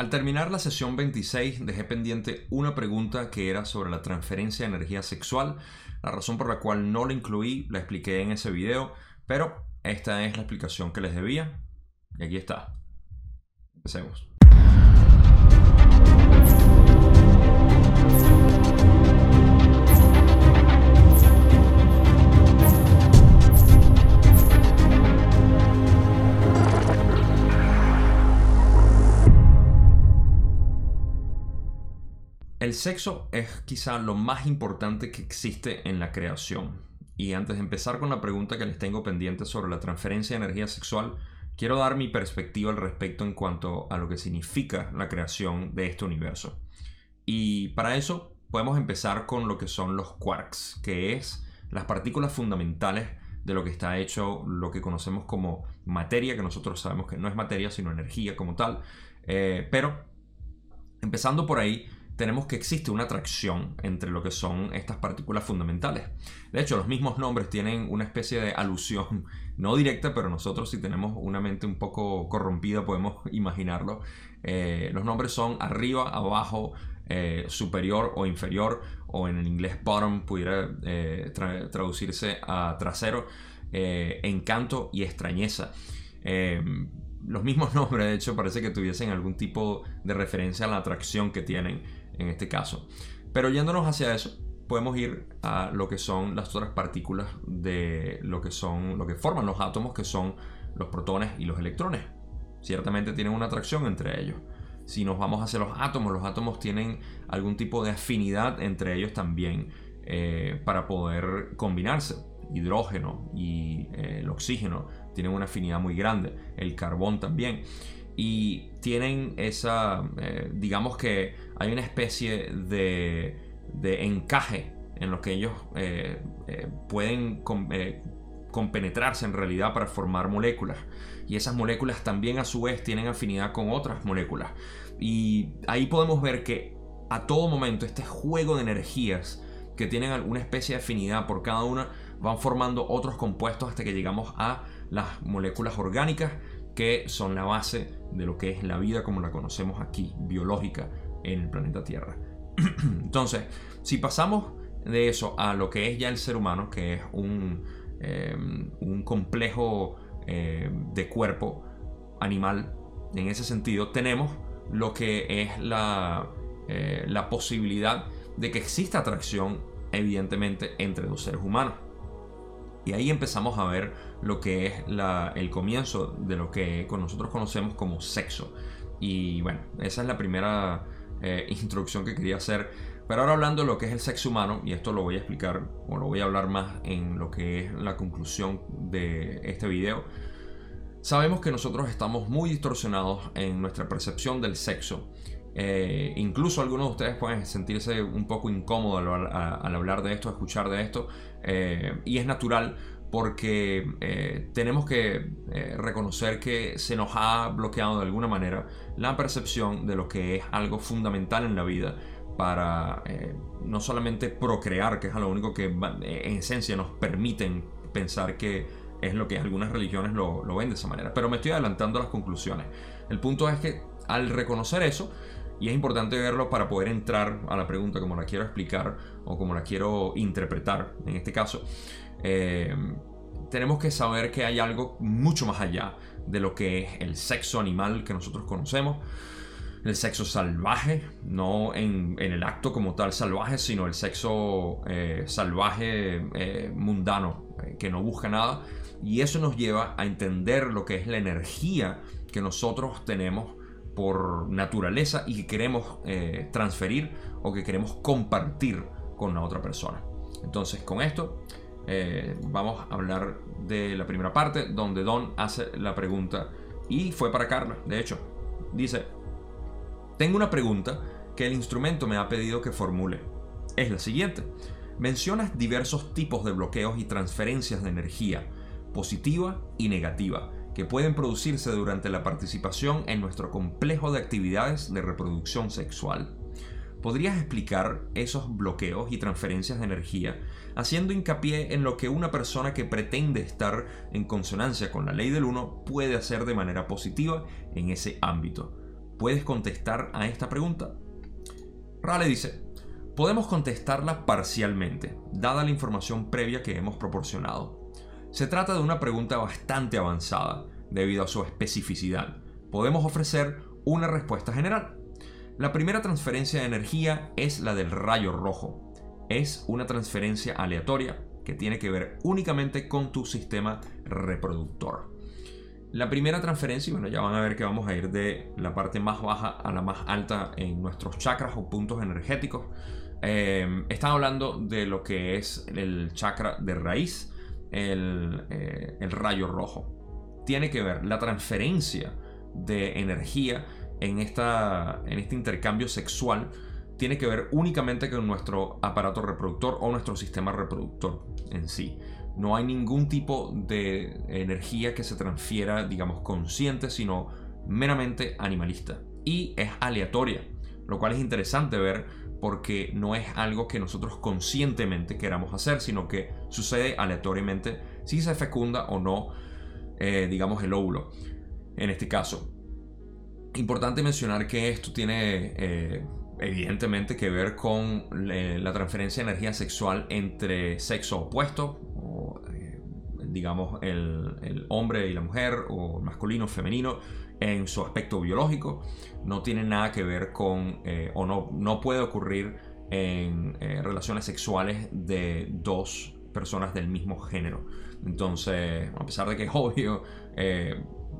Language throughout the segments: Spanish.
Al terminar la sesión 26 dejé pendiente una pregunta que era sobre la transferencia de energía sexual. La razón por la cual no la incluí la expliqué en ese video, pero esta es la explicación que les debía. Y aquí está. Empecemos. El sexo es quizá lo más importante que existe en la creación. Y antes de empezar con la pregunta que les tengo pendiente sobre la transferencia de energía sexual, quiero dar mi perspectiva al respecto en cuanto a lo que significa la creación de este universo. Y para eso podemos empezar con lo que son los quarks, que es las partículas fundamentales de lo que está hecho lo que conocemos como materia, que nosotros sabemos que no es materia, sino energía como tal. Eh, pero empezando por ahí, tenemos que existe una atracción entre lo que son estas partículas fundamentales. De hecho, los mismos nombres tienen una especie de alusión, no directa, pero nosotros si tenemos una mente un poco corrompida podemos imaginarlo. Eh, los nombres son arriba, abajo, eh, superior o inferior, o en el inglés bottom pudiera eh, traducirse a trasero, encanto y extrañeza los mismos nombres, de hecho, parece que tuviesen algún tipo de referencia a la atracción que tienen en este caso. Pero yéndonos hacia eso, podemos ir a lo que son las otras partículas de lo que son lo que forman los átomos, que son los protones y los electrones. Ciertamente tienen una atracción entre ellos. Si nos vamos hacia los átomos, los átomos tienen algún tipo de afinidad entre ellos también eh, para poder combinarse. Hidrógeno y eh, el oxígeno tienen una afinidad muy grande. El carbón también y tienen esa, eh, digamos que hay una especie de, de encaje en lo que ellos eh, eh, pueden compenetrarse en realidad para formar moléculas. Y esas moléculas también a su vez tienen afinidad con otras moléculas. Y ahí podemos ver que a todo momento este juego de energías que tienen alguna especie de afinidad por cada una van formando otros compuestos hasta que llegamos a las moléculas orgánicas que son la base de lo que es la vida como la conocemos aquí, biológica, el planeta Tierra. Entonces, si pasamos de eso a lo que es ya el ser humano, que es un, em, un complejo em, de cuerpo animal, en ese sentido, tenemos lo que es la, eh, la posibilidad de que exista atracción, evidentemente, entre dos seres humanos. Y ahí empezamos a ver lo que es el comienzo de lo que nosotros conocemos como sexo. Y bueno, esa es la primera eh, introducción que quería hacer. Pero ahora hablando de lo que es el sexo humano, y esto lo voy a explicar, o lo voy a hablar más en lo que es la conclusión de este video. Sabemos que nosotros estamos muy distorsionados en nuestra percepción del sexo. Eh, incluso algunos de ustedes pueden sentirse un poco incómodos al, hablar de esto, escuchar de esto, eh, y es natural porque eh, tenemos que eh, reconocer que se nos ha bloqueado de alguna manera la percepción de lo que es algo fundamental en la vida para eh, no solamente procrear, que es lo único que en esencia nos permiten pensar que es lo que algunas religiones lo, lo ven de esa manera. Pero me estoy adelantando a las conclusiones. El punto es que al reconocer eso, y es importante verlo para poder entrar a la pregunta como la quiero explicar o como la quiero interpretar en este caso. Eh, tenemos que saber que hay algo mucho más allá de lo que es el sexo animal que nosotros conocemos. El sexo salvaje, no en, el acto como tal salvaje, sino el sexo eh, salvaje eh, mundano, que no busca nada. Y eso nos lleva a entender lo que es la energía que nosotros tenemos por naturaleza y que queremos eh, transferir o que queremos compartir con la otra persona. Entonces, con esto eh, vamos a hablar de la primera parte donde Don hace la pregunta y fue para Carla, de hecho. Dice, tengo una pregunta que el instrumento me ha pedido que formule. Es la siguiente. Mencionas diversos tipos de bloqueos y transferencias de energía, positiva y negativa que pueden producirse durante la participación en nuestro complejo de actividades de reproducción sexual. ¿Podrías explicar esos bloqueos y transferencias de energía haciendo hincapié en lo que una persona que pretende estar en consonancia con la ley del uno puede hacer de manera positiva en ese ámbito? ¿puedes contestar a esta pregunta? Rale dice, podemos contestarla parcialmente, dada la información previa que hemos proporcionado. Se trata de una pregunta bastante avanzada, debido a su especificidad. Podemos ofrecer una respuesta general. La primera transferencia de energía es la del rayo rojo. Es una transferencia aleatoria que tiene que ver únicamente con tu sistema reproductor. La primera transferencia, bueno, ya van a ver que vamos a ir de la parte más baja a la más alta en nuestros chakras o puntos energéticos. Eh, están hablando de lo que es el chakra de raíz, el, eh, el rayo rojo. Tiene que ver la transferencia de energía en, esta, en este intercambio sexual tiene que ver únicamente con nuestro aparato reproductor o nuestro sistema reproductor en sí. No hay ningún tipo de energía que se transfiera, digamos, consciente, sino meramente animalista. Y es aleatoria, lo cual es interesante ver porque no es algo que nosotros conscientemente queramos hacer, sino que sucede aleatoriamente si se fecunda o no, eh, digamos, el óvulo. En este caso, importante mencionar que esto tiene eh, evidentemente que ver con la transferencia de energía sexual entre sexo opuesto, o, eh, digamos el, hombre y la mujer, o masculino, femenino, en su aspecto biológico. No tiene nada que ver con, eh, o no, no puede ocurrir en eh, relaciones sexuales de dos personas del mismo género. Entonces, a pesar de que es obvio,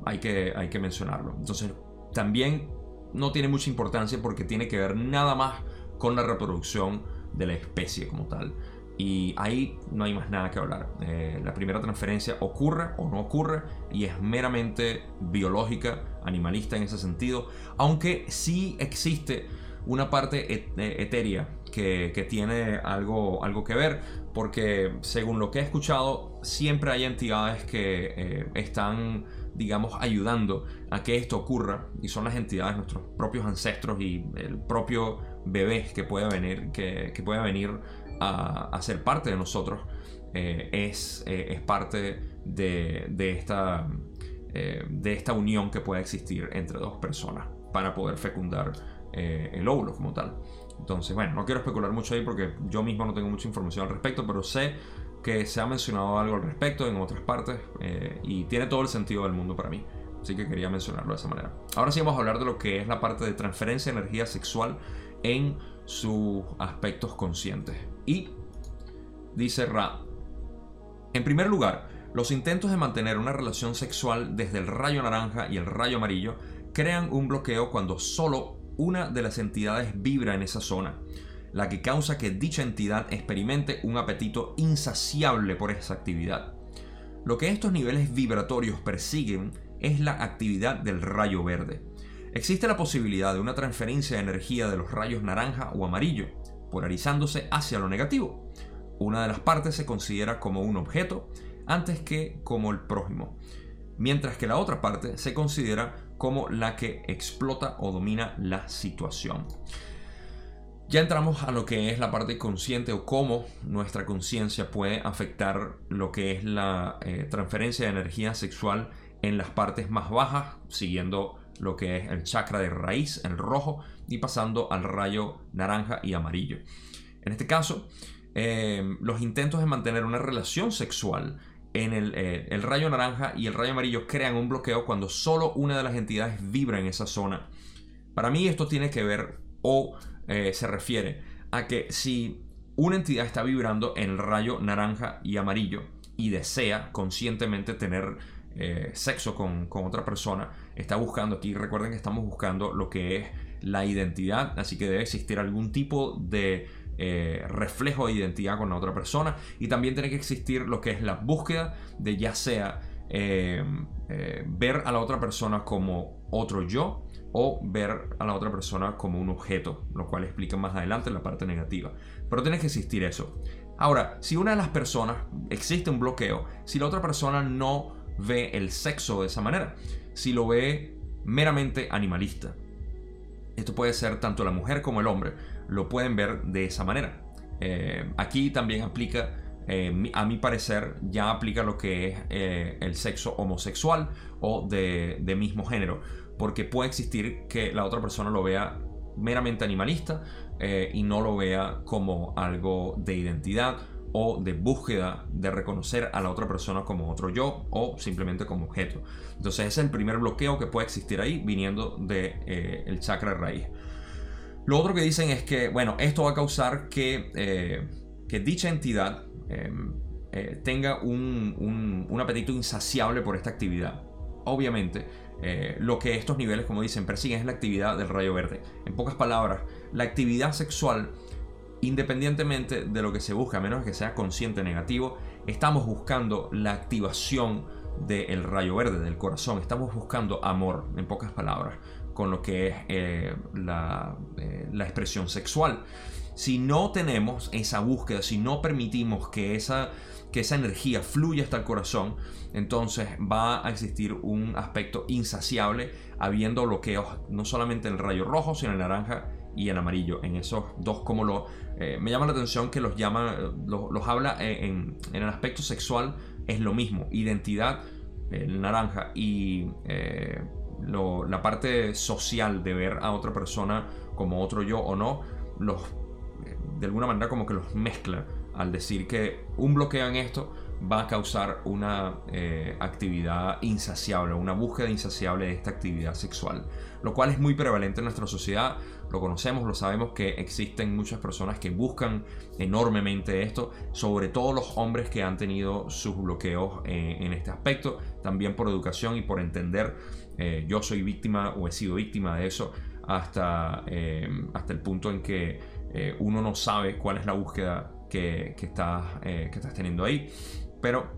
hay, que, hay que mencionarlo. Entonces, también no tiene mucha importancia porque tiene que ver nada más con la reproducción de la especie como tal. Y ahí no hay más nada que hablar. Eh, la primera transferencia ocurre o no ocurre y es meramente biológica, animalista en ese sentido. Aunque sí existe una parte eh, etérea que, tiene algo, algo que ver, porque según lo que he escuchado, siempre hay entidades que eh, están digamos, ayudando a que esto ocurra, y son las entidades, nuestros propios ancestros y el propio bebé que pueda venir, que, que pueda venir a, ser parte de nosotros, eh, es, eh, es, parte de, de esta, eh, de esta unión que puede existir entre dos personas para poder fecundar el óvulo como tal. Entonces, bueno, no quiero especular mucho ahí porque yo mismo no tengo mucha información al respecto, pero sé que se ha mencionado algo al respecto en otras partes eh, y tiene todo el sentido del mundo para mí. Así que quería mencionarlo de esa manera. Ahora sí vamos a hablar de lo que es la parte de transferencia de energía sexual en sus aspectos conscientes. Y dice Ra, en primer lugar, los intentos de mantener una relación sexual desde el rayo naranja y el rayo amarillo crean un bloqueo cuando solo una de las entidades vibra en esa zona la que causa que dicha entidad experimente un apetito insaciable por esa actividad. Lo que estos niveles vibratorios persiguen es la actividad del rayo verde. Existe la posibilidad de una transferencia de energía de los rayos naranja o amarillo, polarizándose hacia lo negativo. Una de las partes se considera como un objeto antes que como el prójimo, mientras que la otra parte se considera como la que explota o domina la situación. Ya entramos a lo que es la parte consciente o cómo nuestra conciencia puede afectar lo que es la eh, transferencia de energía sexual en las partes más bajas, siguiendo lo que es el chakra de raíz, el rojo, y pasando al rayo naranja y amarillo. En este caso, em, los intentos de mantener una relación sexual en eh, el, rayo naranja y el rayo amarillo crean un bloqueo cuando solo una de las entidades vibra en esa zona. Para mí esto tiene que ver o eh, se refiere a que si una entidad está vibrando en el rayo naranja y amarillo y desea conscientemente tener eh, sexo con, otra persona, está buscando aquí, recuerden que estamos buscando lo que es la identidad, así que debe existir algún tipo de eh, reflejo de identidad con la otra persona y también tiene que existir lo que es la búsqueda de ya sea ver a la otra persona como otro yo o ver a la otra persona como un objeto, lo cual explica más adelante la parte negativa. Pero tiene que existir eso. Ahora, si una de las personas existe un bloqueo, si la otra persona no ve el sexo de esa manera, si lo ve meramente animalista, esto puede ser tanto la mujer como el hombre, lo pueden ver de esa manera. Eh, aquí también aplica, eh, a mi parecer, ya aplica lo que es eh, el sexo homosexual o de mismo género porque puede existir que la otra persona lo vea meramente animalista eh, y no lo vea como algo de identidad o de búsqueda de reconocer a la otra persona como otro yo o simplemente como objeto. Entonces ese es el primer bloqueo que puede existir ahí viniendo del de, eh, chakra raíz. Lo otro que dicen es que, bueno, esto va a causar que, que dicha entidad eh, tenga un, un, apetito insaciable por esta actividad. Obviamente, lo que estos niveles, como dicen, persiguen es la actividad del rayo verde. En pocas palabras, la actividad sexual independientemente de lo que se busca, a menos que sea consciente negativo, estamos buscando la activación del rayo verde, del corazón. Estamos buscando amor, en pocas palabras, con lo que es eh, la, eh, la, expresión sexual. Si no tenemos esa búsqueda, si no permitimos que esa, que esa energía fluya hasta el corazón, entonces va a existir un aspecto insaciable, habiendo bloqueos no solamente en el rayo rojo, sino en el naranja y en amarillo. En esos dos, como lo. Eh, me llama la atención que los llama. Los, habla en, el aspecto sexual, es lo mismo. Identidad, el naranja, y eh, la parte social de ver a otra persona como otro yo o no, los. De alguna manera, como que los mezcla al decir que un bloqueo en esto va a causar una eh, actividad insaciable, una búsqueda insaciable de esta actividad sexual, lo cual es muy prevalente en nuestra sociedad lo conocemos, lo sabemos que existen muchas personas que buscan enormemente esto, sobre todo los hombres que han tenido sus bloqueos eh, en este aspecto, también por educación y por entender, eh, yo soy víctima o he sido víctima de eso hasta, hasta el punto en que uno no sabe cuál es la búsqueda que, que, estás, estás teniendo ahí, pero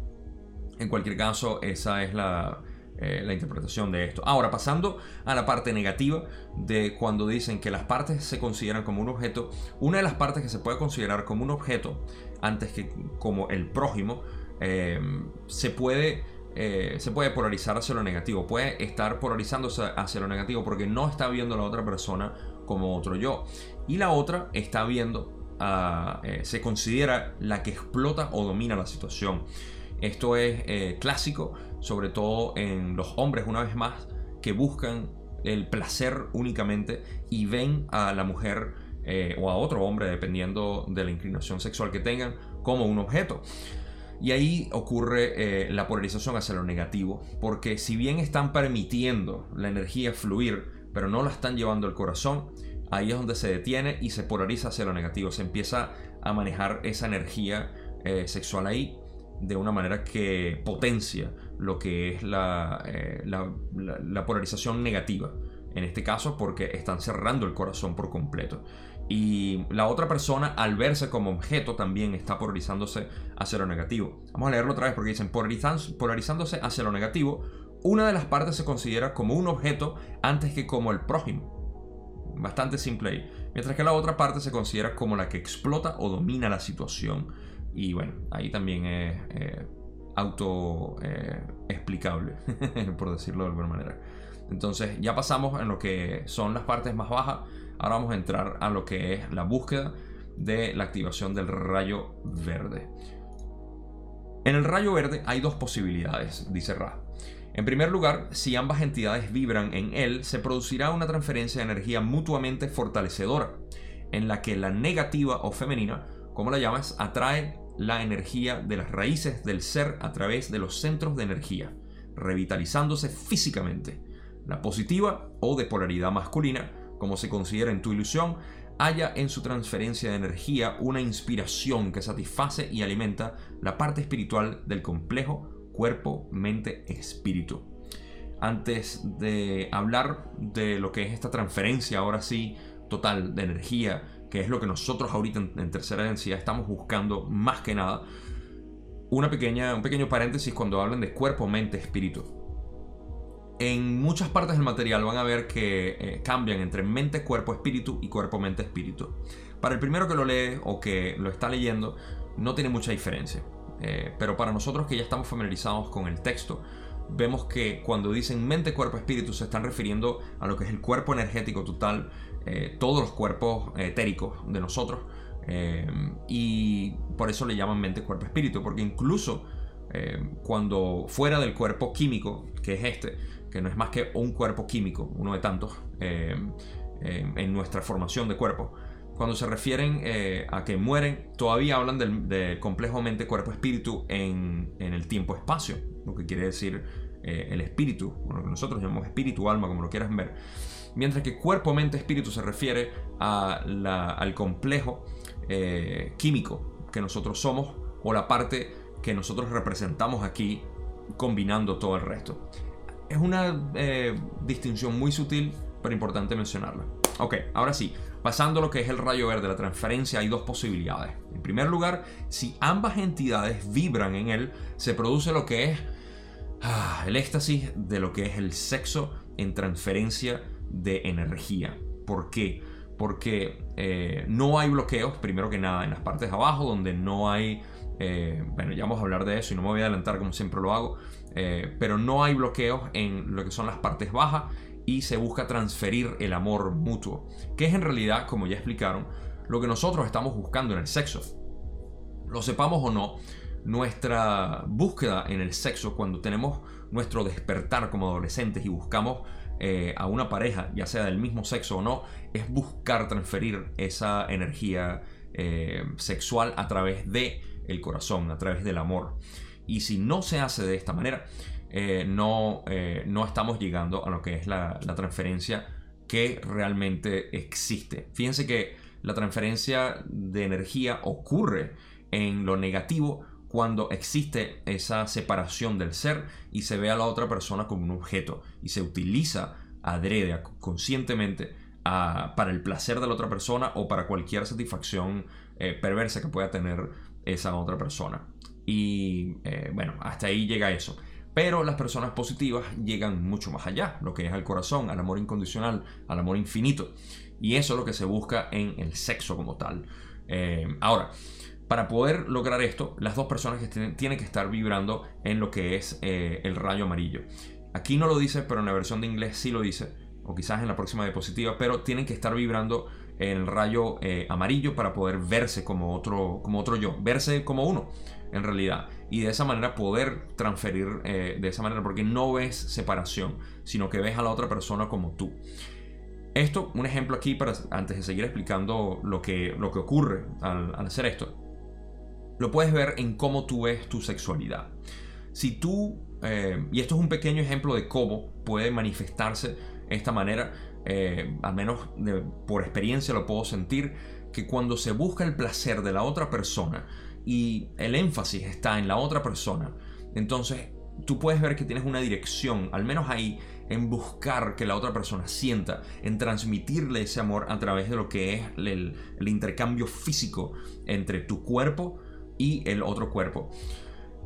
en cualquier caso esa es la eh, la interpretación de esto. Ahora, pasando a la parte negativa de cuando dicen que las partes se consideran como un objeto, una de las partes que se puede considerar como un objeto antes que como el prójimo, eh, se puede eh, se puede polarizar hacia lo negativo, puede estar polarizándose hacia lo negativo porque no está viendo a la otra persona como otro yo. Y la otra está viendo, a, se considera la que explota o domina la situación. Esto es clásico sobre todo en los hombres una vez más, que buscan el placer únicamente y ven a la mujer eh, o a otro hombre, dependiendo de la inclinación sexual que tengan, como un objeto. Y ahí ocurre eh, la polarización hacia lo negativo, porque si bien están permitiendo la energía fluir, pero no la están llevando al corazón, ahí es donde se detiene y se polariza hacia lo negativo. Se empieza a manejar esa energía eh, sexual ahí de una manera que potencia lo que es eh, la, polarización negativa. En este caso porque están cerrando el corazón por completo. Y la otra persona al verse como objeto también está polarizándose hacia lo negativo. Vamos a leerlo otra vez porque dicen polarizándose hacia lo negativo. Una de las partes se considera como un objeto antes que como el prójimo. Bastante simple ahí. Mientras que la otra parte se considera como la que explota o domina la situación. Y bueno, ahí también es... Eh, eh, por decirlo de alguna manera. Entonces ya pasamos en lo que son las partes más bajas, ahora vamos a entrar a lo que es la búsqueda de la activación del rayo verde. En el rayo verde hay dos posibilidades, dice Ra. En primer lugar, si ambas entidades vibran en él, se producirá una transferencia de energía mutuamente fortalecedora, en la que la negativa o femenina, como la llamas, atrae la energía de las raíces del ser a través de los centros de energía, revitalizándose físicamente. La positiva o de polaridad masculina, como se considera en tu ilusión, haya en su transferencia de energía una inspiración que satisface y alimenta la parte espiritual del complejo cuerpo, mente, espíritu. Antes de hablar de lo que es esta transferencia, ahora sí, total de energía que es lo que nosotros ahorita en, tercera densidad estamos buscando más que nada, una pequeña, un pequeño paréntesis cuando hablan de cuerpo, mente, espíritu. En muchas partes del material van a ver que eh, cambian entre mente, cuerpo, espíritu y cuerpo, mente, espíritu. Para el primero que lo lee o que lo está leyendo, no tiene mucha diferencia. Eh, pero para nosotros que ya estamos familiarizados con el texto, vemos que cuando dicen mente, cuerpo, espíritu se están refiriendo a lo que es el cuerpo energético total, eh, todos los cuerpos etéricos de nosotros. Eh, y por eso le llaman mente, cuerpo, espíritu, porque incluso eh, cuando fuera del cuerpo químico, que es este, que no es más que un cuerpo químico, uno de tantos, eh, en nuestra formación de cuerpo. Cuando se refieren a que mueren, todavía hablan del, complejo mente, cuerpo, espíritu en, en el tiempo-espacio, lo que quiere decir el espíritu, lo que nosotros llamamos espíritu, alma, como lo quieras ver. Mientras que cuerpo, mente, espíritu se refiere al complejo químico que nosotros somos o la parte que nosotros representamos aquí combinando todo el resto. Es una eh, distinción muy sutil, pero importante mencionarla. Ok, ahora sí, pasando lo que es el rayo verde, la transferencia, hay dos posibilidades. En primer lugar, si ambas entidades vibran en él, se produce lo que es ah, el éxtasis de lo que es el sexo en transferencia de energía. ¿Por qué? Porque eh, no hay bloqueos, primero que nada, en las partes abajo, donde no hay eh, bueno, ya vamos a hablar de eso y no me voy a adelantar como siempre lo hago. Eh, pero no hay bloqueos en lo que son las partes bajas y se busca transferir el amor mutuo, que es en realidad, como ya explicaron, lo que nosotros estamos buscando en el sexo. Lo sepamos o no, nuestra búsqueda en el sexo, cuando tenemos nuestro despertar como adolescentes y buscamos eh, a una pareja, ya sea del mismo sexo o no, es buscar transferir esa energía sexual a través de el corazón, a través del amor. Y si no se hace de esta manera, eh, no, eh, no estamos llegando a lo que es la, transferencia que realmente existe. Fíjense que la transferencia de energía ocurre en lo negativo cuando existe esa separación del ser y se ve a la otra persona como un objeto y se utiliza adrede, conscientemente, para el placer de la otra persona o para cualquier satisfacción eh, perversa que pueda tener esa otra persona. Y bueno, hasta ahí llega eso. Pero las personas positivas llegan mucho más allá, lo que es al corazón, al amor incondicional, al amor infinito. Y eso es lo que se busca en el sexo como tal. Eh, ahora, para poder lograr esto, las dos personas que tienen, que estar vibrando en lo que es eh, el rayo amarillo. Aquí no lo dice, pero en la versión de inglés sí lo dice, o quizás en la próxima diapositiva, pero tienen que estar vibrando el rayo eh, amarillo para poder verse como otro, como otro yo, verse como uno en realidad. Y de esa manera poder transferir eh, de esa manera, porque no ves separación, sino que ves a la otra persona como tú. Esto, un ejemplo aquí, para, antes de seguir explicando lo que, lo que ocurre al, hacer esto, lo puedes ver en cómo tú ves tu sexualidad. Si tú, eh, y esto es un pequeño ejemplo de cómo puede manifestarse esta manera, eh, al menos por experiencia lo puedo sentir, que cuando se busca el placer de la otra persona y el énfasis está en la otra persona, entonces tú puedes ver que tienes una dirección, al menos ahí, en buscar que la otra persona sienta, en transmitirle ese amor a través de lo que es el intercambio físico entre tu cuerpo y el otro cuerpo.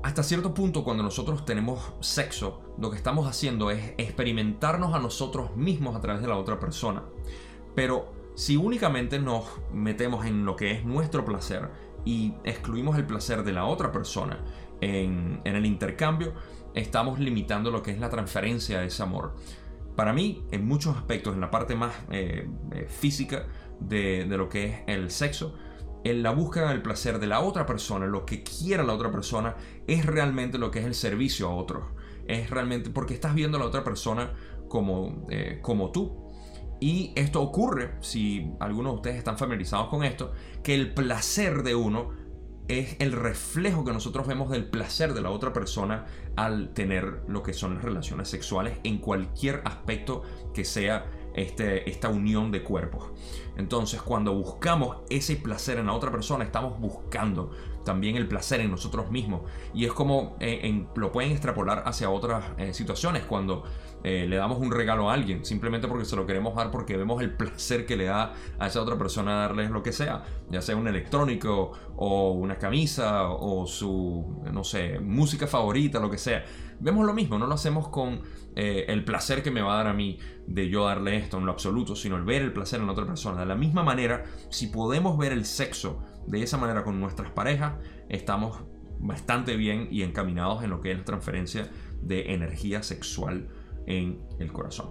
Hasta cierto punto, cuando nosotros tenemos sexo, lo que estamos haciendo es experimentarnos a nosotros mismos a través de la otra persona. Pero si únicamente nos metemos en lo que es nuestro placer y excluimos el placer de la otra persona en, el intercambio, estamos limitando lo que es la transferencia de ese amor. Para mí, en muchos aspectos, en la parte más eh, eh, física de, de lo que es el sexo, en la búsqueda del placer de la otra persona, lo que quiera la otra persona, es realmente lo que es el servicio a otros. Es realmente porque estás viendo a la otra persona como, eh, como tú. Y esto ocurre, si algunos de ustedes están familiarizados con esto, que el placer de uno es el reflejo que nosotros vemos del placer de la otra persona al tener lo que son las relaciones sexuales en cualquier aspecto que sea este, esta unión de cuerpos. Entonces, cuando buscamos ese placer en la otra persona, estamos buscando también el placer en nosotros mismos. Y es como eh, lo pueden extrapolar hacia otras eh, situaciones, cuando eh, le damos un regalo a alguien, simplemente porque se lo queremos dar, porque vemos el placer que le da a esa otra persona darles lo que sea, ya sea un electrónico o una camisa o su, no sé, música favorita, lo que sea. Vemos lo mismo, no lo hacemos con eh, el placer que me va a dar a mí de yo darle esto en lo absoluto, sino el ver el placer en la otra persona. De la misma manera, si podemos ver el sexo de esa manera con nuestras parejas, estamos bastante bien y encaminados en lo que es la transferencia de energía sexual en el corazón.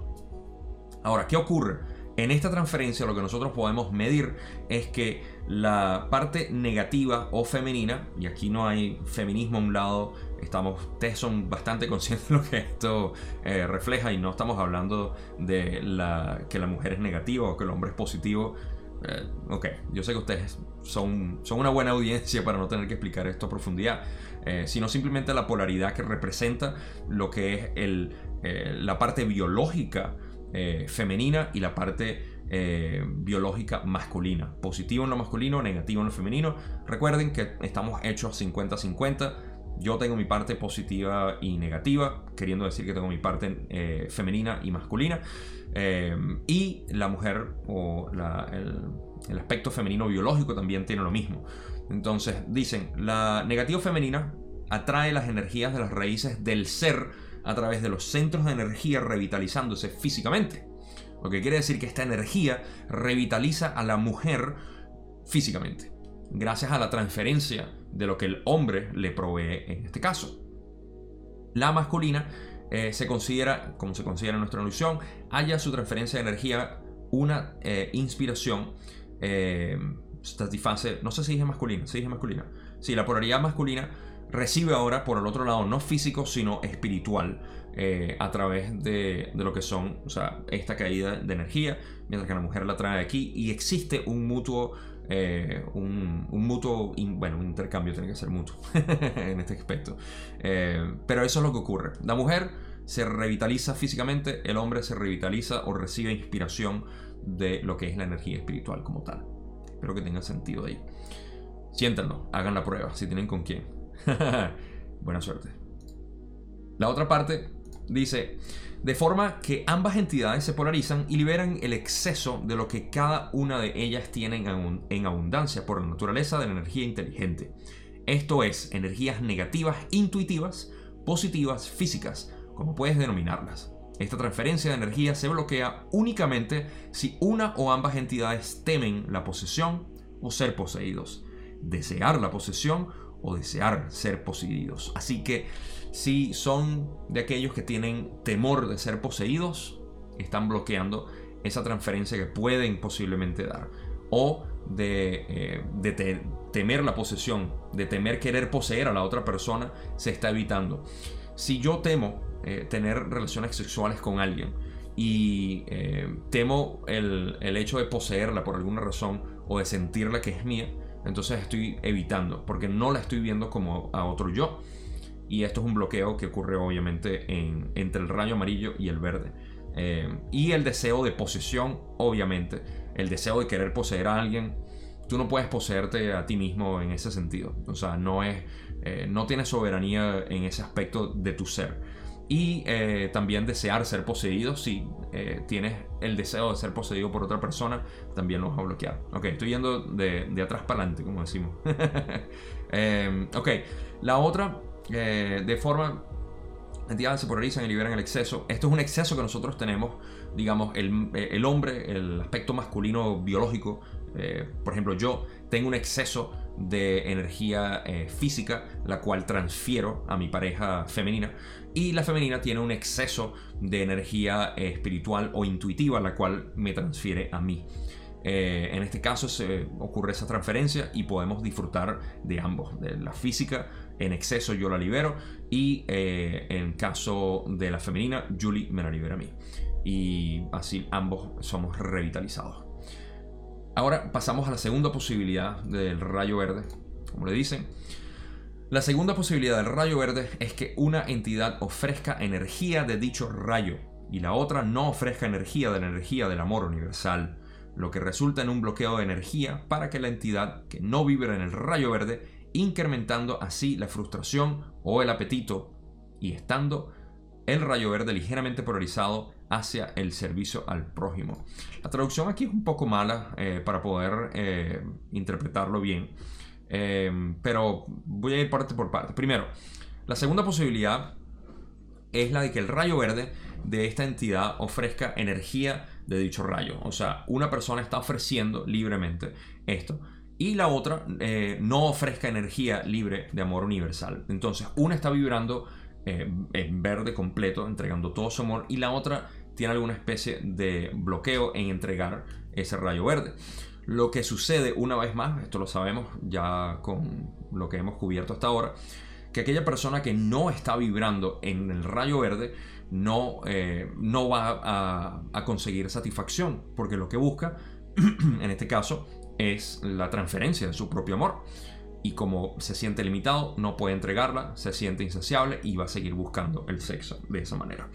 Ahora, ¿qué ocurre? En esta transferencia lo que nosotros podemos medir es que la parte negativa o femenina, y aquí no hay feminismo a un lado, estamos, ustedes son bastante conscientes de lo que esto eh, refleja y no estamos hablando de la, que la mujer es negativa o que el hombre es positivo. Eh, ok, yo sé que ustedes son, son una buena audiencia para no tener que explicar esto a profundidad, eh, sino simplemente la polaridad que representa lo que es el, la parte biológica eh, femenina y la parte eh, biológica masculina. Positivo en lo masculino, negativo en lo femenino. Recuerden que estamos hechos 50-50. Yo tengo mi parte positiva y negativa, queriendo decir que tengo mi parte eh, femenina y masculina. y la mujer o el, el aspecto femenino biológico también tiene lo mismo. Entonces dicen, la negativa femenina atrae las energías de las raíces del ser a través de los centros de energía revitalizándose físicamente. Lo que quiere decir que esta energía revitaliza a la mujer físicamente, gracias a la transferencia de lo que el hombre le provee en este caso. La masculina eh, se considera, como se considera en nuestra ilusión, haya su transferencia de energía una eh, inspiración eh, no sé si dije masculina, si dije masculina. Sí, la polaridad masculina recibe ahora, por el otro lado, no físico, sino espiritual, eh, a través de, lo que son, o sea, esta caída de energía, mientras que la mujer la trae aquí y existe un mutuo, eh, un, mutuo, bueno, un intercambio tiene que ser mutuo en este aspecto. Eh, pero eso es lo que ocurre. La mujer se revitaliza físicamente, el hombre se revitaliza o recibe inspiración de lo que es la energía espiritual como tal. Espero que tenga sentido ahí. Siéntanlo, hagan la prueba, si tienen con quién. Buena suerte. La otra parte dice, de forma que ambas entidades se polarizan y liberan el exceso de lo que cada una de ellas tiene en abundancia por la naturaleza de la energía inteligente. Esto es, energías negativas intuitivas, positivas físicas, como puedes denominarlas. Esta transferencia de energía se bloquea únicamente si una o ambas entidades temen la posesión o ser poseídos, desear la posesión o desear ser poseídos. Así que si son de aquellos que tienen temor de ser poseídos, están bloqueando esa transferencia que pueden posiblemente dar. O de, eh, temer la posesión, de temer querer poseer a la otra persona, se está evitando. Si yo temo eh, tener relaciones sexuales con alguien y eh, temo el, el hecho de poseerla por alguna razón o de sentirla que es mía, entonces estoy evitando, porque no la estoy viendo como a otro yo. Y esto es un bloqueo que ocurre obviamente entre el rayo amarillo y el verde. Eh, y el deseo de posesión, obviamente. El deseo de querer poseer a alguien. Tú no puedes poseerte a ti mismo en ese sentido. O sea, no es. Eh, no tienes soberanía en ese aspecto de tu ser y eh, también desear ser poseído. Si eh, tienes el deseo de ser poseído por otra persona, también lo vas a bloquear. Ok, estoy yendo de, atrás para adelante, como decimos. Em, ok, la otra, eh, de forma entidades se polarizan y liberan el exceso. Esto es un exceso que nosotros tenemos, digamos, el, el hombre, el aspecto masculino biológico. por ejemplo, yo tengo un exceso de energía física, la cual transfiero a mi pareja femenina y la femenina tiene un exceso de energía eh, espiritual o intuitiva, la cual me transfiere a mí. Eh, en este caso se ocurre esa transferencia y podemos disfrutar de ambos. De la física en exceso yo la libero y eh, en caso de la femenina Julie me la libera a mí. Y así ambos somos revitalizados. Ahora pasamos a la segunda posibilidad del rayo verde, como le dicen. La segunda posibilidad del rayo verde es que una entidad ofrezca energía de dicho rayo y la otra no ofrezca energía de la energía del amor universal, lo que resulta en un bloqueo de energía para que la entidad que no vibra en el rayo verde, incrementando así la frustración o el apetito y estando el rayo verde ligeramente polarizado hacia el servicio al prójimo. La traducción aquí es un poco mala eh, para poder eh, interpretarlo bien. Em, pero voy a ir parte por parte. Primero, la segunda posibilidad es la de que el rayo verde de esta entidad ofrezca energía de dicho rayo. O sea, una persona está ofreciendo libremente esto y la otra eh, no ofrezca energía libre de amor universal. Entonces, una está vibrando eh, en verde completo, entregando todo su amor, y la otra tiene alguna especie de bloqueo en entregar ese rayo verde. Lo que sucede una vez más, esto lo sabemos ya con lo que hemos cubierto hasta ahora, que aquella persona que no está vibrando en el rayo verde no, eh, no va a, conseguir satisfacción, porque lo que busca, en este caso, es la transferencia de su propio amor y como se siente limitado, no puede entregarla, se siente insaciable y va a seguir buscando el sexo de esa manera.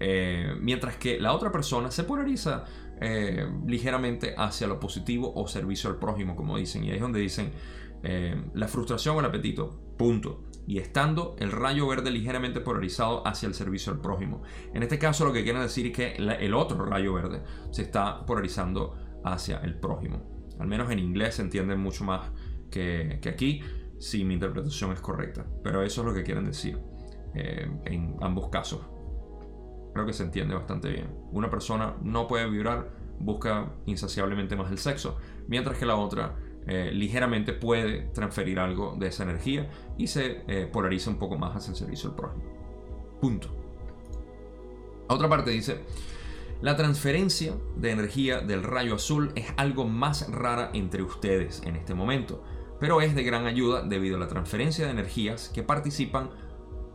Eh, mientras que la otra persona se polariza eh, ligeramente hacia lo positivo o servicio al prójimo, como dicen. Y ahí es donde dicen eh, la frustración o el apetito, punto. Y estando el rayo verde ligeramente polarizado hacia el servicio al prójimo. En este caso lo que quiere decir es que el otro rayo verde se está polarizando hacia el prójimo. Al menos en inglés se entiende mucho más que, aquí, si mi interpretación es correcta. Pero eso es lo que quieren decir eh, en ambos casos. Que se entiende bastante bien. Una persona no puede vibrar, busca insaciablemente más el sexo, mientras que la otra eh, ligeramente puede transferir algo de esa energía y se eh, polariza un poco más hacia el servicio al prójimo. Punto. otra parte dice, la transferencia de energía del rayo azul es algo más rara entre ustedes en este momento pero es de gran ayuda debido a la transferencia de energías que participan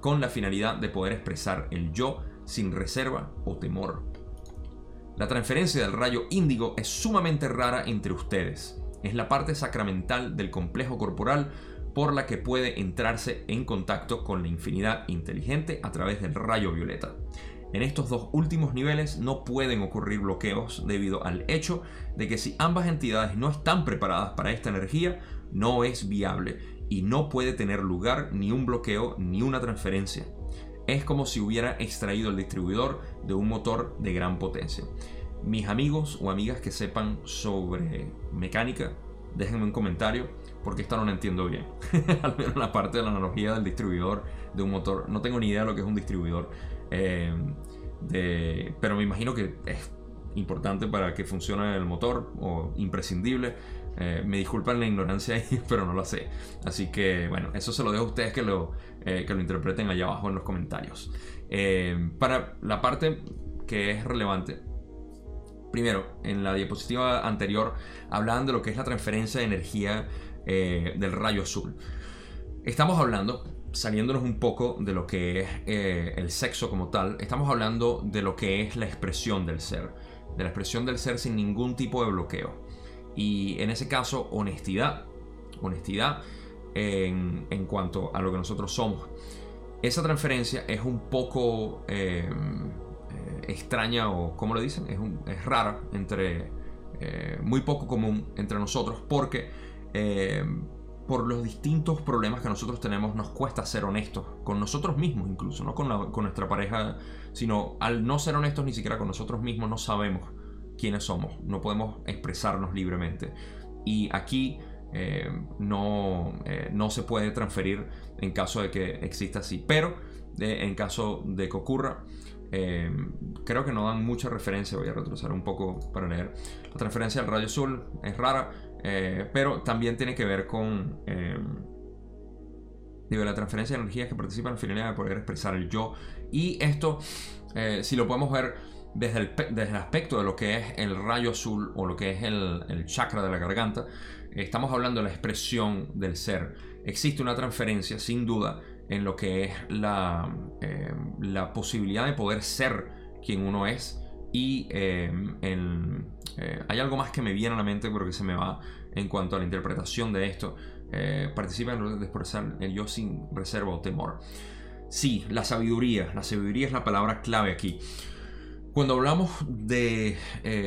con la finalidad de poder expresar el yo sin reserva o temor. La transferencia del rayo índigo es sumamente rara entre ustedes. Es la parte sacramental del complejo corporal por la que puede entrarse en contacto con la infinidad inteligente a través del rayo violeta. En estos dos últimos niveles no pueden ocurrir bloqueos debido al hecho de que si ambas entidades no están preparadas para esta energía, no es viable y no puede tener lugar ni un bloqueo ni una transferencia. Es como si hubiera extraído el distribuidor de un motor de gran potencia. Mis amigos o amigas que sepan sobre mecánica, déjenme un comentario porque esto no lo entiendo bien. Al menos la parte de la analogía del distribuidor de un motor. No tengo ni idea de lo que es un distribuidor. Eh, pero me imagino que es importante para que funcione el motor o imprescindible. Eh, me disculpan la ignorancia ahí, pero no lo sé. Así que bueno, eso se lo dejo a ustedes que lo, eh, que lo interpreten allá abajo en los comentarios. Eh, para la parte que es relevante, primero, en la diapositiva anterior hablaban de lo que es la transferencia de energía del rayo azul. Estamos hablando, saliéndonos un poco de lo que es el sexo como tal, estamos hablando de lo que es la expresión del ser, de la expresión del ser sin ningún tipo de bloqueo. Y en ese caso, honestidad. Honestidad en, cuanto a lo que nosotros somos. Esa transferencia es un poco eh, eh, extraña o, como lo dicen? Es, rara entre... Eh, muy poco común entre nosotros porque por los distintos problemas que nosotros tenemos nos cuesta ser honestos con nosotros mismos incluso, no con, con nuestra pareja, sino al no ser honestos ni siquiera con nosotros mismos no sabemos quiénes somos, no podemos expresarnos libremente. Y aquí eh, no, eh, no se puede transferir en caso de que exista así. Pero en caso de que ocurra, eh, creo que no dan mucha referencia. Voy a retroceder un poco para leer. La transferencia del rayo azul es rara, pero también tiene que ver con digo, la transferencia de energías que participan en la finalidad de poder expresar el yo. Y esto, si lo podemos ver desde el, aspecto de lo que es el rayo azul o lo que es el, chakra de la garganta, estamos hablando de la expresión del ser. Existe una transferencia, sin duda, en lo que es la, eh, la posibilidad de poder ser quien uno es. Y eh, eh, hay algo más que me viene a la mente, pero que se me va en cuanto a la interpretación de esto. participa en de expresar el yo sin reserva o temor. Sí, la sabiduría. La sabiduría es la palabra clave aquí. Cuando hablamos eh,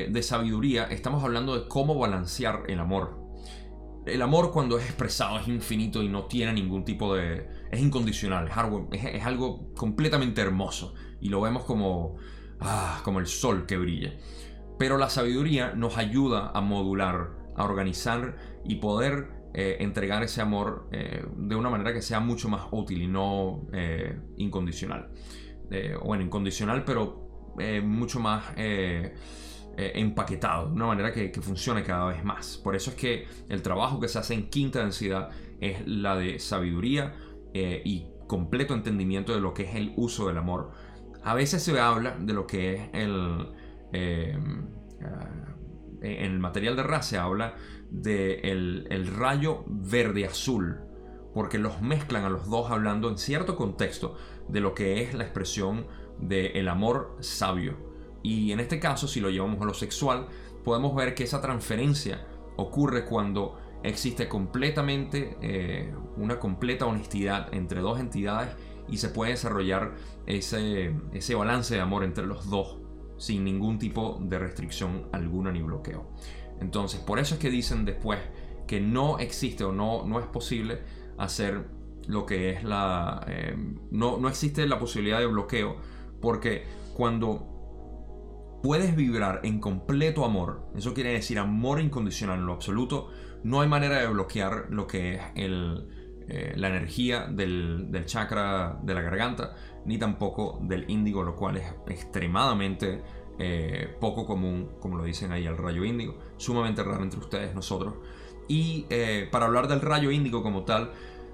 de, sabiduría, estamos hablando de cómo balancear el amor. El amor cuando es expresado es infinito y no tiene ningún tipo de... es incondicional, es algo, completamente hermoso y lo vemos como, ah, como el sol que brilla. Pero la sabiduría nos ayuda a modular, a organizar y poder eh, entregar ese amor eh, de una manera que sea mucho más útil y no incondicional. bueno, incondicional, pero eh, mucho más eh, eh, empaquetado, de una manera que, funcione cada vez más. Por eso es que el trabajo que se hace en quinta densidad es la de sabiduría y completo entendimiento de lo que es el uso del amor. A veces se habla de lo que es el... En el material de RA se habla de el, rayo verde-azul, porque los mezclan a los dos hablando en cierto contexto de lo que es la expresión del amor sabio. Y en este caso, si lo llevamos a lo sexual, podemos ver que esa transferencia ocurre cuando existe completamente eh, una completa honestidad entre dos entidades y se puede desarrollar ese, ese balance de amor entre los dos sin ningún tipo de restricción alguna ni bloqueo. Entonces, por eso es que dicen después que no existe o no, no es posible hacer lo que es la... Eh, no, no existe la posibilidad de bloqueo porque cuando puedes vibrar en completo amor, eso quiere decir amor incondicional en lo absoluto, no hay manera de bloquear lo que es eh, la energía del, chakra de la garganta, ni tampoco del índigo, lo cual es extremadamente eh, poco común, como lo dicen ahí, el rayo índigo, sumamente raro entre ustedes, nosotros. Y eh, para hablar del rayo índigo como tal,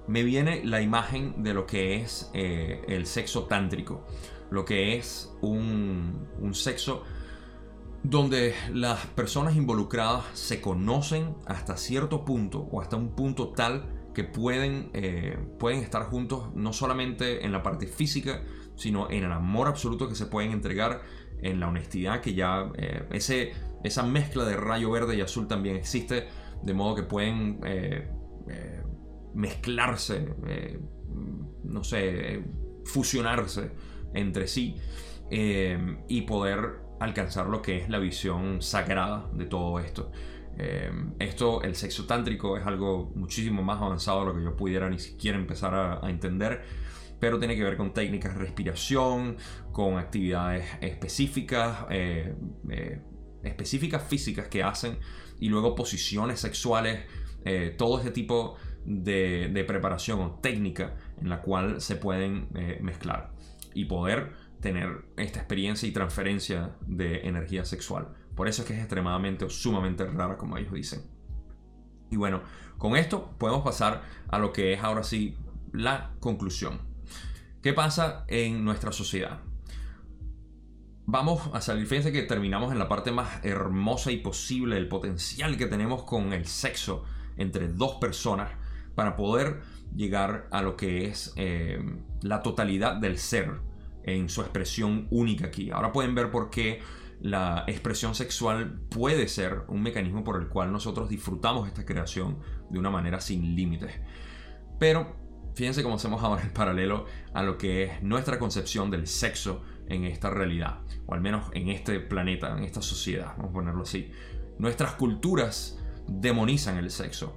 me viene la imagen de lo que es eh, el sexo tántrico, lo que es un, un, sexo donde las personas involucradas se conocen hasta cierto punto o hasta un punto tal que pueden, pueden estar juntos no solamente en la parte física, sino en el amor absoluto que se pueden entregar en la honestidad, que ya eh, ese, esa mezcla de rayo verde y azul también existe, de modo que pueden eh, eh, mezclarse, no sé, fusionarse entre sí y poder alcanzar lo que es la visión sagrada de todo esto. esto, el sexo tántrico es algo muchísimo más avanzado de lo que yo pudiera ni siquiera empezar a entender pero tiene que ver con técnicas de respiración, con actividades específicas, eh, eh, específicas físicas que hacen y luego posiciones sexuales, eh, todo este tipo de, preparación o técnica en la cual se pueden mezclar y poder tener esta experiencia y transferencia de energía sexual. Por eso es que es extremadamente o sumamente rara, como ellos dicen. Y bueno, con esto podemos pasar a lo que es ahora sí la conclusión. ¿Qué pasa en nuestra sociedad? Vamos a salir, fíjense que terminamos en la parte más hermosa y posible del potencial que tenemos con el sexo entre dos personas para poder llegar a lo que es eh, la totalidad del ser en su expresión única aquí. Ahora pueden ver por qué la expresión sexual puede ser un mecanismo por el cual nosotros disfrutamos esta creación de una manera sin límites. Pero Fíjense cómo hacemos ahora el paralelo a lo que es nuestra concepción del sexo en esta realidad, o al menos en este planeta, en esta sociedad, vamos a ponerlo así. Nuestras culturas demonizan el sexo.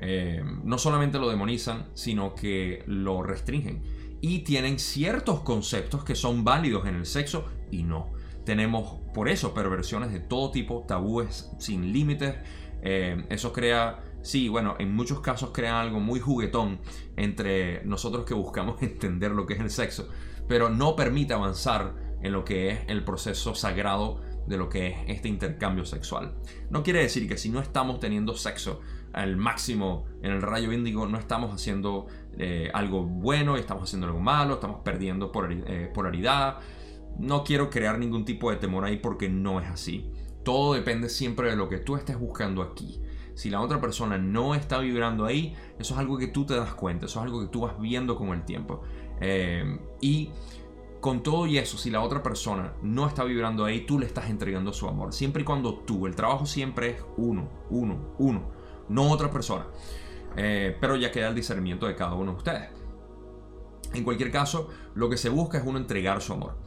Eh, no solamente lo demonizan, sino que lo restringen. Y tienen ciertos conceptos que son válidos en el sexo y no. Tenemos por eso perversiones de todo tipo, tabúes sin límites. Eh, eso crea sí, bueno, en muchos casos crean algo muy juguetón entre nosotros que buscamos entender lo que es el sexo, pero no permite avanzar en lo que es el proceso sagrado de lo que es este intercambio sexual. No quiere decir que si no estamos teniendo sexo al máximo en el rayo índigo, no estamos haciendo eh, algo bueno, estamos haciendo algo malo, estamos perdiendo eh, polaridad. No quiero crear ningún tipo de temor ahí porque no es así. Todo depende siempre de lo que tú estés buscando aquí. Si la otra persona no está vibrando ahí, eso es algo que tú te das cuenta, eso es algo que tú vas viendo con el tiempo. Eh, y con todo y eso, si la otra persona no está vibrando ahí, tú le estás entregando su amor. Siempre y cuando tú, el trabajo siempre es uno, uno, uno, no otra persona. Eh, pero ya queda el discernimiento de cada uno de ustedes. En cualquier caso, lo que se busca es uno entregar su amor.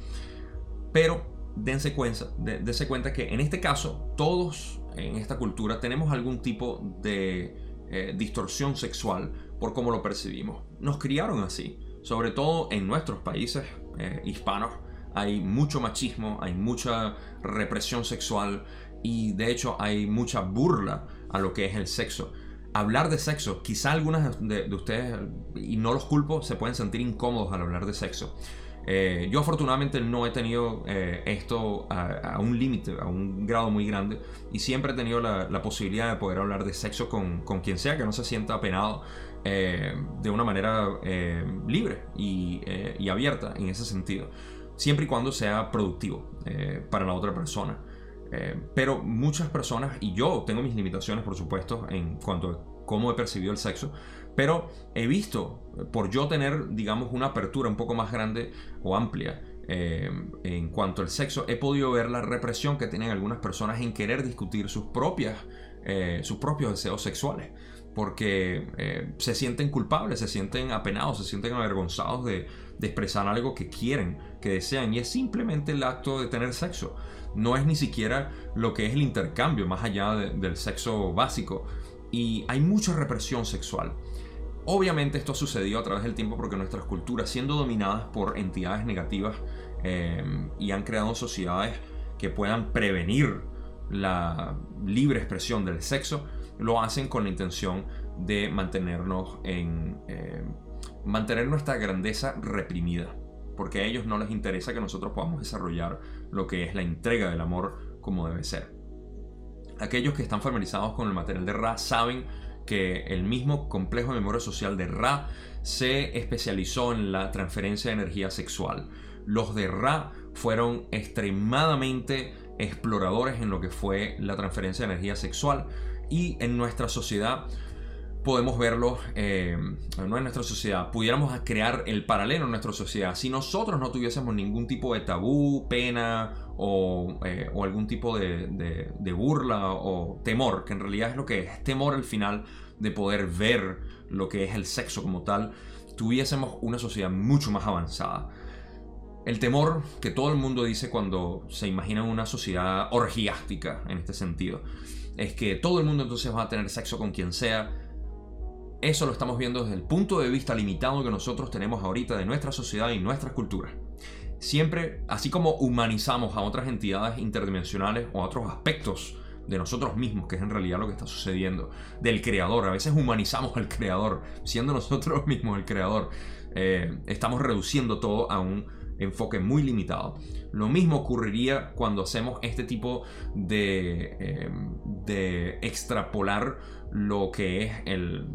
Pero dense cuenta, dense cuenta que en este caso todos en esta cultura tenemos algún tipo de eh, distorsión sexual por cómo lo percibimos. Nos criaron así, sobre todo en nuestros países eh, hispanos. Hay mucho machismo, hay mucha represión sexual y de hecho hay mucha burla a lo que es el sexo. Hablar de sexo, quizá algunas de ustedes, y no los culpo, se pueden sentir incómodos al hablar de sexo. Eh, yo afortunadamente no he tenido eh, esto a, un límite, a un grado muy grande, y siempre he tenido la, posibilidad de poder hablar de sexo con, quien sea que no se sienta apenado eh, de una manera libre y, abierta en ese sentido. siempre y cuando sea productivo para la otra persona. Pero muchas personas, y yo tengo mis limitaciones por supuesto en cuanto a cómo he percibido el sexo, pero he visto, por yo tener, digamos, una apertura un poco más grande o amplia eh, en cuanto al sexo, he podido ver la represión que tienen algunas personas en querer discutir sus, propias, eh, sus propios deseos sexuales. Porque eh, se sienten culpables, se sienten apenados, se sienten avergonzados de, expresar algo que quieren, que desean. Y es simplemente el acto de tener sexo. No es ni siquiera lo que es el intercambio, más allá del sexo básico. Y hay mucha represión sexual. Obviamente esto ha sucedido a través del tiempo porque nuestras culturas, siendo dominadas por entidades negativas em, y han creado sociedades que puedan prevenir la libre expresión del sexo, lo hacen con la intención de mantenernos en em, mantener nuestra grandeza reprimida, porque a ellos no les interesa que nosotros podamos desarrollar lo que es la entrega del amor como debe ser. Aquellos que están familiarizados con el material de Ra saben que el mismo complejo de memoria social de Ra se especializó en la transferencia de energía sexual. Los de Ra fueron extremadamente exploradores en lo que fue la transferencia de energía sexual y en nuestra sociedad podemos verlo, eh, no en nuestra sociedad, pudiéramos crear el paralelo en nuestra sociedad. Si nosotros no tuviésemos ningún tipo de tabú, pena o, eh, algún tipo de, de, burla o temor, que en realidad es lo que es, temor al final de poder ver lo que es el sexo como tal, tuviésemos una sociedad mucho más avanzada. El temor que todo el mundo dice cuando se imagina una sociedad orgiástica en este sentido, es que todo el mundo entonces va a tener sexo con quien sea, eso lo estamos viendo desde el punto de vista limitado que nosotros tenemos ahorita de nuestra sociedad y nuestra cultura. Siempre, así como humanizamos a otras entidades interdimensionales o a otros aspectos de nosotros mismos, que es en realidad lo que está sucediendo, del creador, a veces humanizamos al creador, siendo nosotros mismos el creador, eh, estamos reduciendo todo a un enfoque muy limitado. Lo mismo ocurriría cuando hacemos este tipo de, eh, de extrapolar lo que es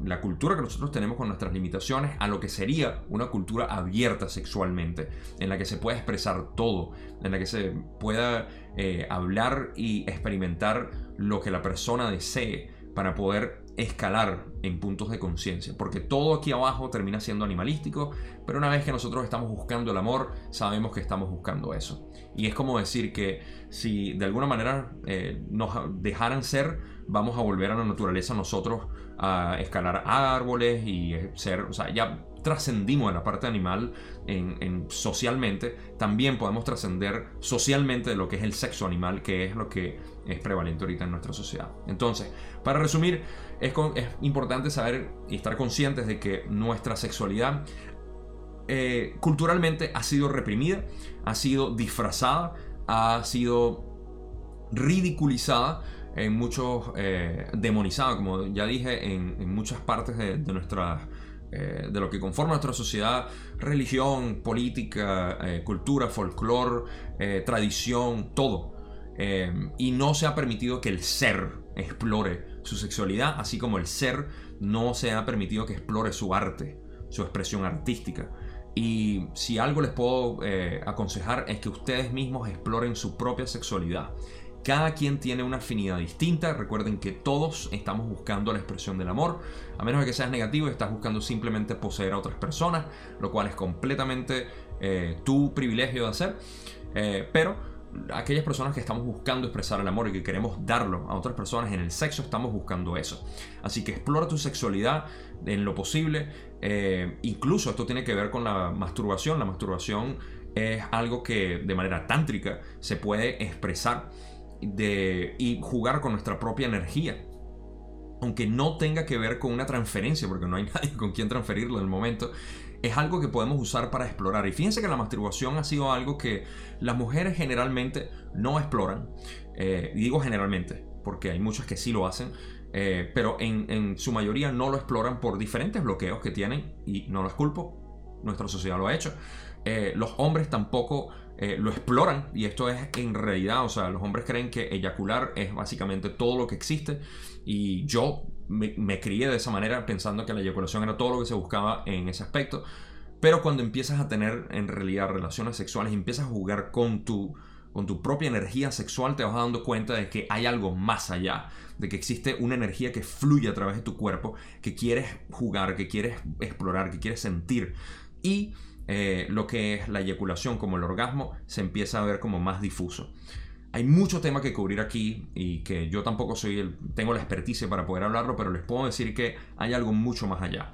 la cultura que nosotros tenemos con nuestras limitaciones a lo que sería una cultura abierta sexualmente, en la que se pueda expresar todo, en la que se pueda eh, hablar y experimentar lo que la persona desee para poder escalar en puntos de conciencia, porque todo aquí abajo termina siendo animalístico, pero una vez que nosotros estamos buscando el amor, sabemos que estamos buscando eso. Y es como decir que si de alguna manera eh, nos dejaran ser, vamos a volver a la naturaleza nosotros a escalar árboles y ser, o sea, ya trascendimos en la parte animal en, socialmente, también podemos trascender socialmente de lo que es el sexo animal, que es lo que es prevalente ahorita en nuestra sociedad. Entonces, para resumir, es, es importante saber y estar conscientes de que nuestra sexualidad eh, culturalmente ha sido reprimida, ha sido disfrazada, ha sido ridiculizada en muchos, eh, demonizada, como ya dije, en, muchas partes de, nuestra, eh, de lo que conforma nuestra sociedad, religión, política, cultura, folclore, tradición, todo. y no se ha permitido que el ser explore su sexualidad, así como el ser no se ha permitido que explore su arte, su expresión artística. Y si algo les puedo eh, aconsejar es que ustedes mismos exploren su propia sexualidad. Cada quien tiene una afinidad distinta. Recuerden que todos estamos buscando la expresión del amor. A menos de que seas negativo estás buscando simplemente poseer a otras personas, lo cual es completamente eh, tu privilegio de hacer. Eh, pero aquellas personas que estamos buscando expresar el amor y que queremos darlo a otras personas en el sexo, estamos buscando eso. Así que explora tu sexualidad en lo posible. Eh, incluso esto tiene que ver con la masturbación. La masturbación es algo que de manera tántrica se puede expresar de, y jugar con nuestra propia energía. Aunque no tenga que ver con una transferencia, porque no hay nadie con quien transferirlo en el momento, es algo que podemos usar para explorar. Y fíjense que la masturbación ha sido algo que las mujeres generalmente no exploran. Eh, digo generalmente, porque hay muchas que sí lo hacen. Eh, pero en, su mayoría no lo exploran por diferentes bloqueos que tienen y no los culpo, nuestra sociedad lo ha hecho. Eh, los hombres tampoco lo exploran y esto es en realidad, o sea, los hombres creen que eyacular es básicamente todo lo que existe y yo me, crié de esa manera pensando que la eyaculación era todo lo que se buscaba en ese aspecto. Pero cuando empiezas a tener en realidad relaciones sexuales, empiezas a jugar con tu, con tu propia energía sexual, te vas dando cuenta de que hay algo más allá, de que existe una energía que fluye a través de tu cuerpo, que quieres jugar, que quieres explorar, que quieres sentir. Y eh, lo que es la eyaculación como el orgasmo se empieza a ver como más difuso. Hay mucho tema que cubrir aquí y que yo tampoco soy el, tengo la experticia para poder hablarlo, pero les puedo decir que hay algo mucho más allá.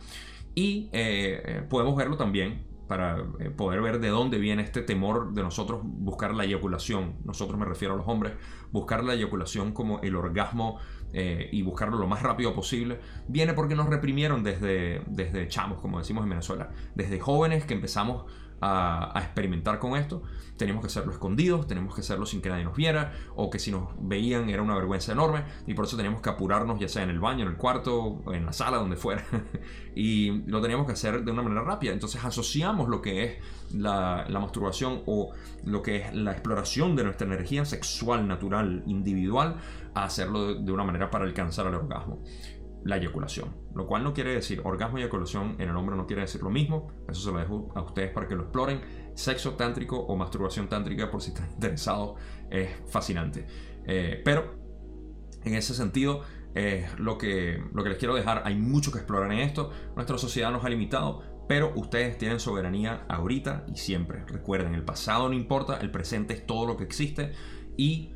Y eh, eh, podemos verlo también para poder ver de dónde viene este temor de nosotros buscar la eyaculación. Nosotros me refiero a los hombres, buscar la eyaculación como el orgasmo eh, y buscarlo lo más rápido posible, viene porque nos reprimieron desde, desde chamos, como decimos en Venezuela, desde jóvenes que empezamos a, experimentar con esto. Teníamos que hacerlo escondidos, teníamos que hacerlo sin que nadie nos viera, o que si nos veían era una vergüenza enorme, y por eso teníamos que apurarnos, ya sea en el baño, en el cuarto, en la sala, donde fuera, y lo teníamos que hacer de una manera rápida. Entonces asociamos lo que es la, masturbación o lo que es la exploración de nuestra energía sexual natural, individual, a hacerlo de una manera para alcanzar el orgasmo la eyaculación. Lo cual no quiere decir, orgasmo y eyaculación en el hombre no quiere decir lo mismo. Eso se lo dejo a ustedes para que lo exploren. Sexo tántrico o masturbación tántrica, por si están interesados, es fascinante. Eh, pero, en ese sentido, lo, que, lo que les quiero dejar, hay mucho que explorar en esto. Nuestra sociedad nos ha limitado, pero ustedes tienen soberanía ahorita y siempre. Recuerden, el pasado no importa, el presente es todo lo que existe y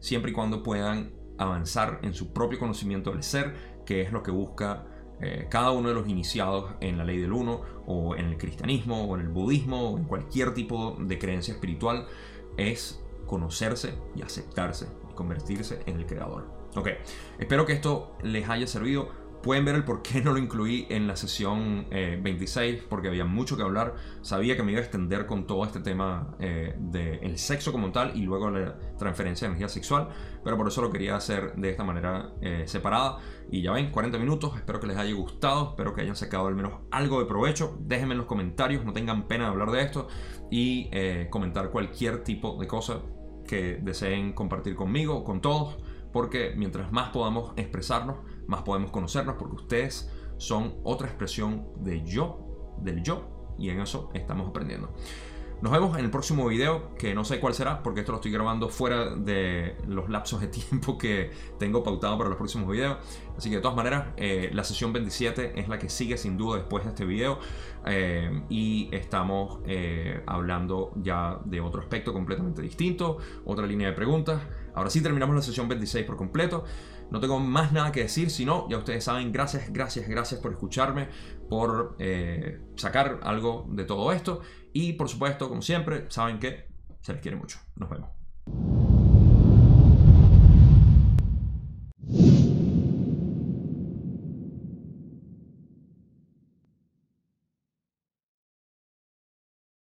siempre y cuando puedan avanzar en su propio conocimiento del ser, que es lo que busca eh, cada uno de los iniciados en la ley del uno, o en el cristianismo, o en el budismo, o en cualquier tipo de creencia espiritual, es conocerse y aceptarse y convertirse en el creador. Ok, espero que esto les haya servido Pueden ver el por qué no lo incluí en la sesión 26, eh, porque había mucho que hablar. Sabía que me iba a extender con todo este tema eh, del sexo como tal y luego la transferencia de energía sexual, pero por eso lo quería hacer de esta manera eh, separada. Y ya ven, 40 minutos, espero que les haya gustado, espero que hayan sacado al menos algo de provecho. Déjenme en los comentarios, no tengan pena de hablar de esto y comentar cualquier tipo de cosa que deseen compartir conmigo, con todos, porque mientras más podamos expresarnos, más podemos conocernos porque ustedes son otra expresión de yo, del yo, y en eso estamos aprendiendo. Nos vemos en el próximo video, que no sé cuál será, porque esto lo estoy grabando fuera de los lapsos de tiempo que tengo pautado para los próximos videos. Así que de todas maneras, eh, la sesión 27 es la que sigue sin duda después de este video. Eh, y estamos eh, hablando ya de otro aspecto completamente distinto, otra línea de preguntas. Ahora sí terminamos la sesión 26 por completo. No tengo más nada que decir, sino ya ustedes saben, gracias, gracias, gracias por escucharme, por eh, sacar algo de todo esto. Y por supuesto, como siempre, saben que se les quiere mucho. Nos vemos.